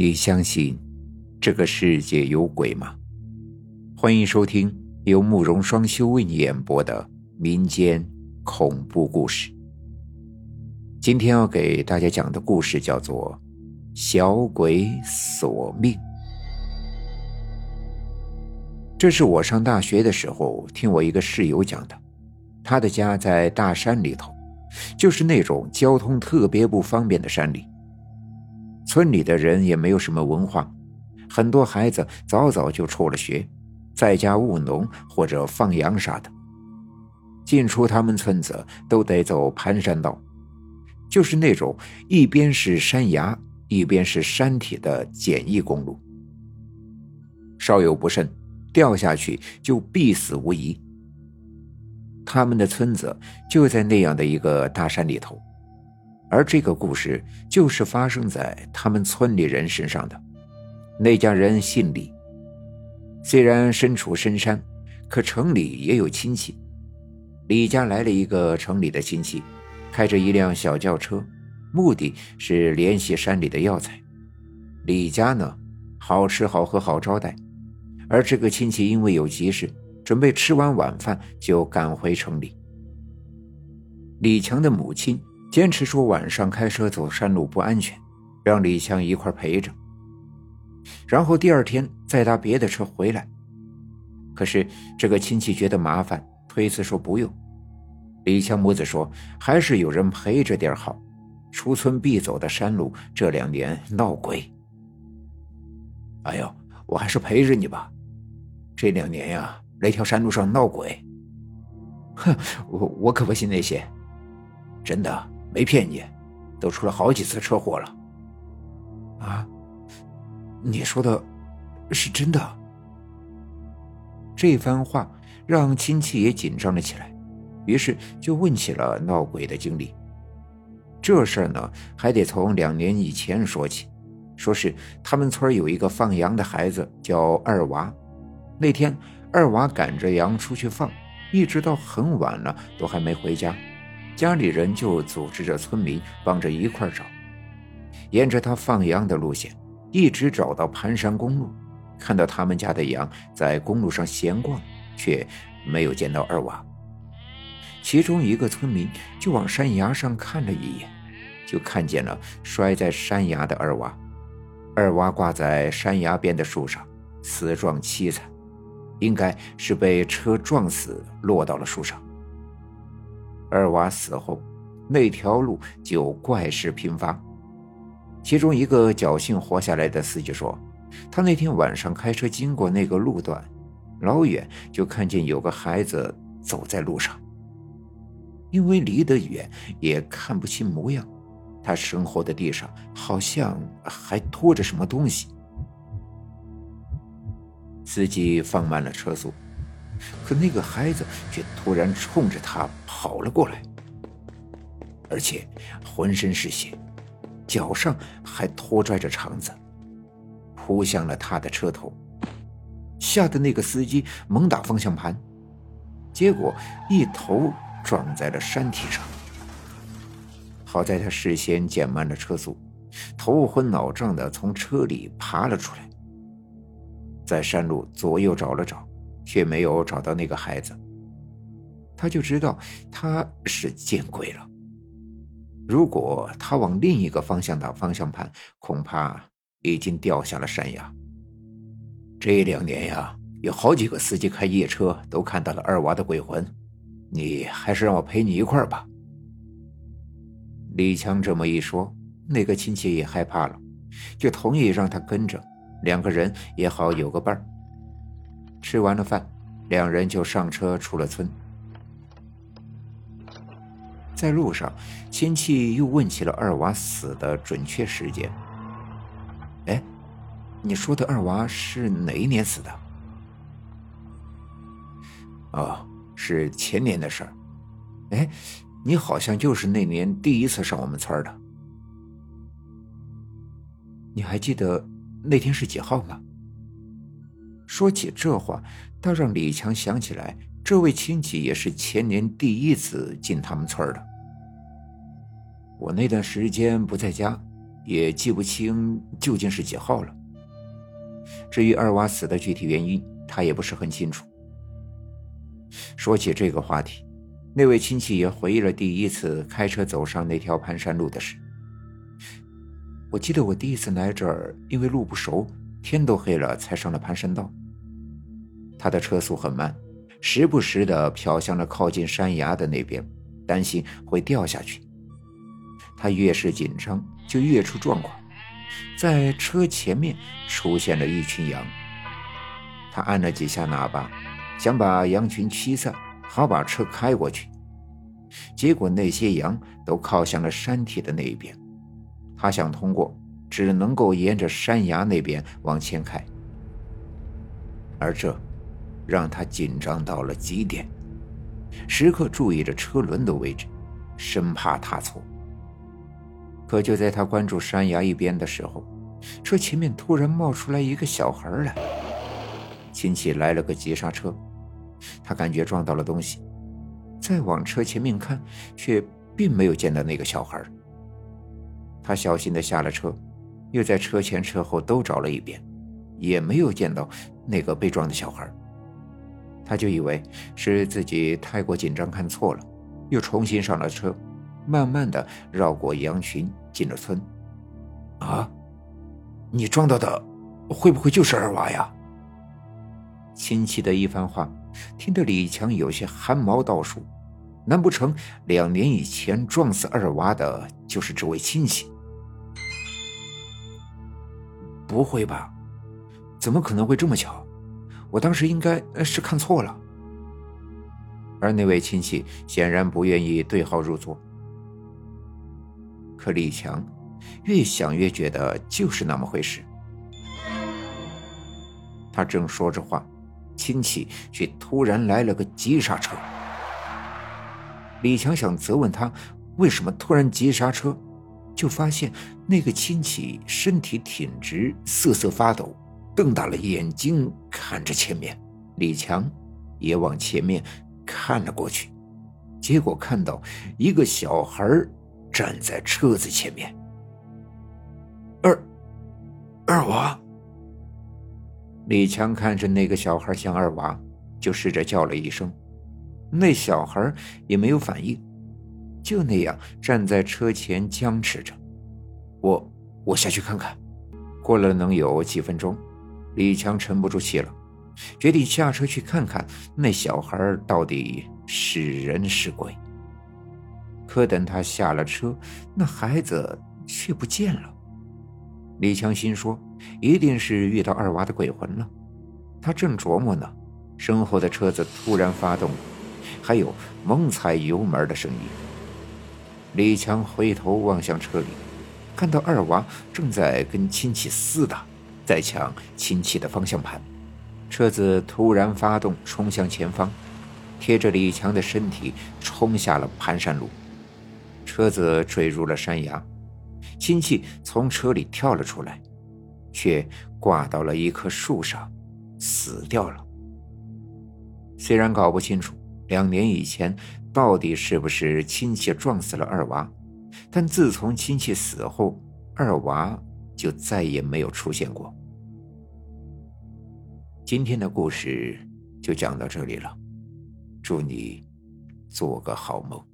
你相信这个世界有鬼吗？欢迎收听由慕容双修为你演播的民间恐怖故事。今天要给大家讲的故事叫做《小鬼索命》。这是我上大学的时候听我一个室友讲的，他的家在大山里头，就是那种交通特别不方便的山里。村里的人也没有什么文化，很多孩子早早就辍了学，在家务农或者放羊啥的。进出他们村子都得走盘山道，就是那种一边是山崖，一边是山体的简易公路。稍有不慎，掉下去就必死无疑。他们的村子就在那样的一个大山里头。而这个故事就是发生在他们村里人身上的。那家人姓李，虽然身处深山，可城里也有亲戚。李家来了一个城里的亲戚，开着一辆小轿车，目的是联系山里的药材。李家呢，好吃好喝好招待。而这个亲戚因为有急事，准备吃完晚饭就赶回城里。李强的母亲。坚持说晚上开车走山路不安全，让李强一块陪着。然后第二天再搭别的车回来。可是这个亲戚觉得麻烦，推辞说不用。李强母子说还是有人陪着点好，出村必走的山路这两年闹鬼。哎呦，我还是陪着你吧。这两年呀，那条山路上闹鬼。哼，我我可不信那些，真的。没骗你，都出了好几次车祸了。啊，你说的是真的？这番话让亲戚也紧张了起来，于是就问起了闹鬼的经历。这事儿呢，还得从两年以前说起。说是他们村有一个放羊的孩子叫二娃，那天二娃赶着羊出去放，一直到很晚了都还没回家。家里人就组织着村民帮着一块找，沿着他放羊的路线，一直找到盘山公路，看到他们家的羊在公路上闲逛，却没有见到二娃。其中一个村民就往山崖上看了一眼，就看见了摔在山崖的二娃。二娃挂在山崖边的树上，死状凄惨，应该是被车撞死，落到了树上。二娃死后，那条路就怪事频发。其中一个侥幸活下来的司机说：“他那天晚上开车经过那个路段，老远就看见有个孩子走在路上。因为离得远，也看不清模样。他身后的地上好像还拖着什么东西。”司机放慢了车速。可那个孩子却突然冲着他跑了过来，而且浑身是血，脚上还拖拽着肠子，扑向了他的车头，吓得那个司机猛打方向盘，结果一头撞在了山体上。好在他事先减慢了车速，头昏脑胀的从车里爬了出来，在山路左右找了找。却没有找到那个孩子，他就知道他是见鬼了。如果他往另一个方向打方向盘，恐怕已经掉下了山崖。这两年呀，有好几个司机开夜车都看到了二娃的鬼魂，你还是让我陪你一块儿吧。李强这么一说，那个亲戚也害怕了，就同意让他跟着，两个人也好有个伴儿。吃完了饭，两人就上车出了村。在路上，亲戚又问起了二娃死的准确时间。哎，你说的二娃是哪一年死的？哦，是前年的事儿。哎，你好像就是那年第一次上我们村的。你还记得那天是几号吗？说起这话，倒让李强想起来，这位亲戚也是前年第一次进他们村的。我那段时间不在家，也记不清究竟是几号了。至于二娃死的具体原因，他也不是很清楚。说起这个话题，那位亲戚也回忆了第一次开车走上那条盘山路的事。我记得我第一次来这儿，因为路不熟，天都黑了才上了盘山道。他的车速很慢，时不时的瞟向了靠近山崖的那边，担心会掉下去。他越是紧张，就越出状况。在车前面出现了一群羊，他按了几下喇叭，想把羊群驱散，好把车开过去。结果那些羊都靠向了山体的那一边，他想通过，只能够沿着山崖那边往前开，而这。让他紧张到了极点，时刻注意着车轮的位置，生怕踏错。可就在他关注山崖一边的时候，车前面突然冒出来一个小孩来。亲戚来了个急刹车，他感觉撞到了东西，再往车前面看，却并没有见到那个小孩。他小心的下了车，又在车前车后都找了一遍，也没有见到那个被撞的小孩。他就以为是自己太过紧张看错了，又重新上了车，慢慢的绕过羊群进了村。啊，你撞到的会不会就是二娃呀？亲戚的一番话，听得李强有些汗毛倒竖。难不成两年以前撞死二娃的就是这位亲戚？不会吧？怎么可能会这么巧？我当时应该是看错了，而那位亲戚显然不愿意对号入座。可李强越想越觉得就是那么回事。他正说着话，亲戚却突然来了个急刹车。李强想责问他为什么突然急刹车，就发现那个亲戚身体挺直，瑟瑟发抖。瞪大了眼睛看着前面，李强也往前面看了过去，结果看到一个小孩站在车子前面。二二娃，李强看着那个小孩像二娃，就试着叫了一声，那小孩也没有反应，就那样站在车前僵持着。我我下去看看。过了能有几分钟。李强沉不住气了，决定下车去看看那小孩到底是人是鬼。可等他下了车，那孩子却不见了。李强心说，一定是遇到二娃的鬼魂了。他正琢磨呢，身后的车子突然发动，还有猛踩油门的声音。李强回头望向车里，看到二娃正在跟亲戚厮打。在抢亲戚的方向盘，车子突然发动，冲向前方，贴着李强的身体冲下了盘山路。车子坠入了山崖，亲戚从车里跳了出来，却挂到了一棵树上，死掉了。虽然搞不清楚两年以前到底是不是亲戚撞死了二娃，但自从亲戚死后，二娃就再也没有出现过。今天的故事就讲到这里了，祝你做个好梦。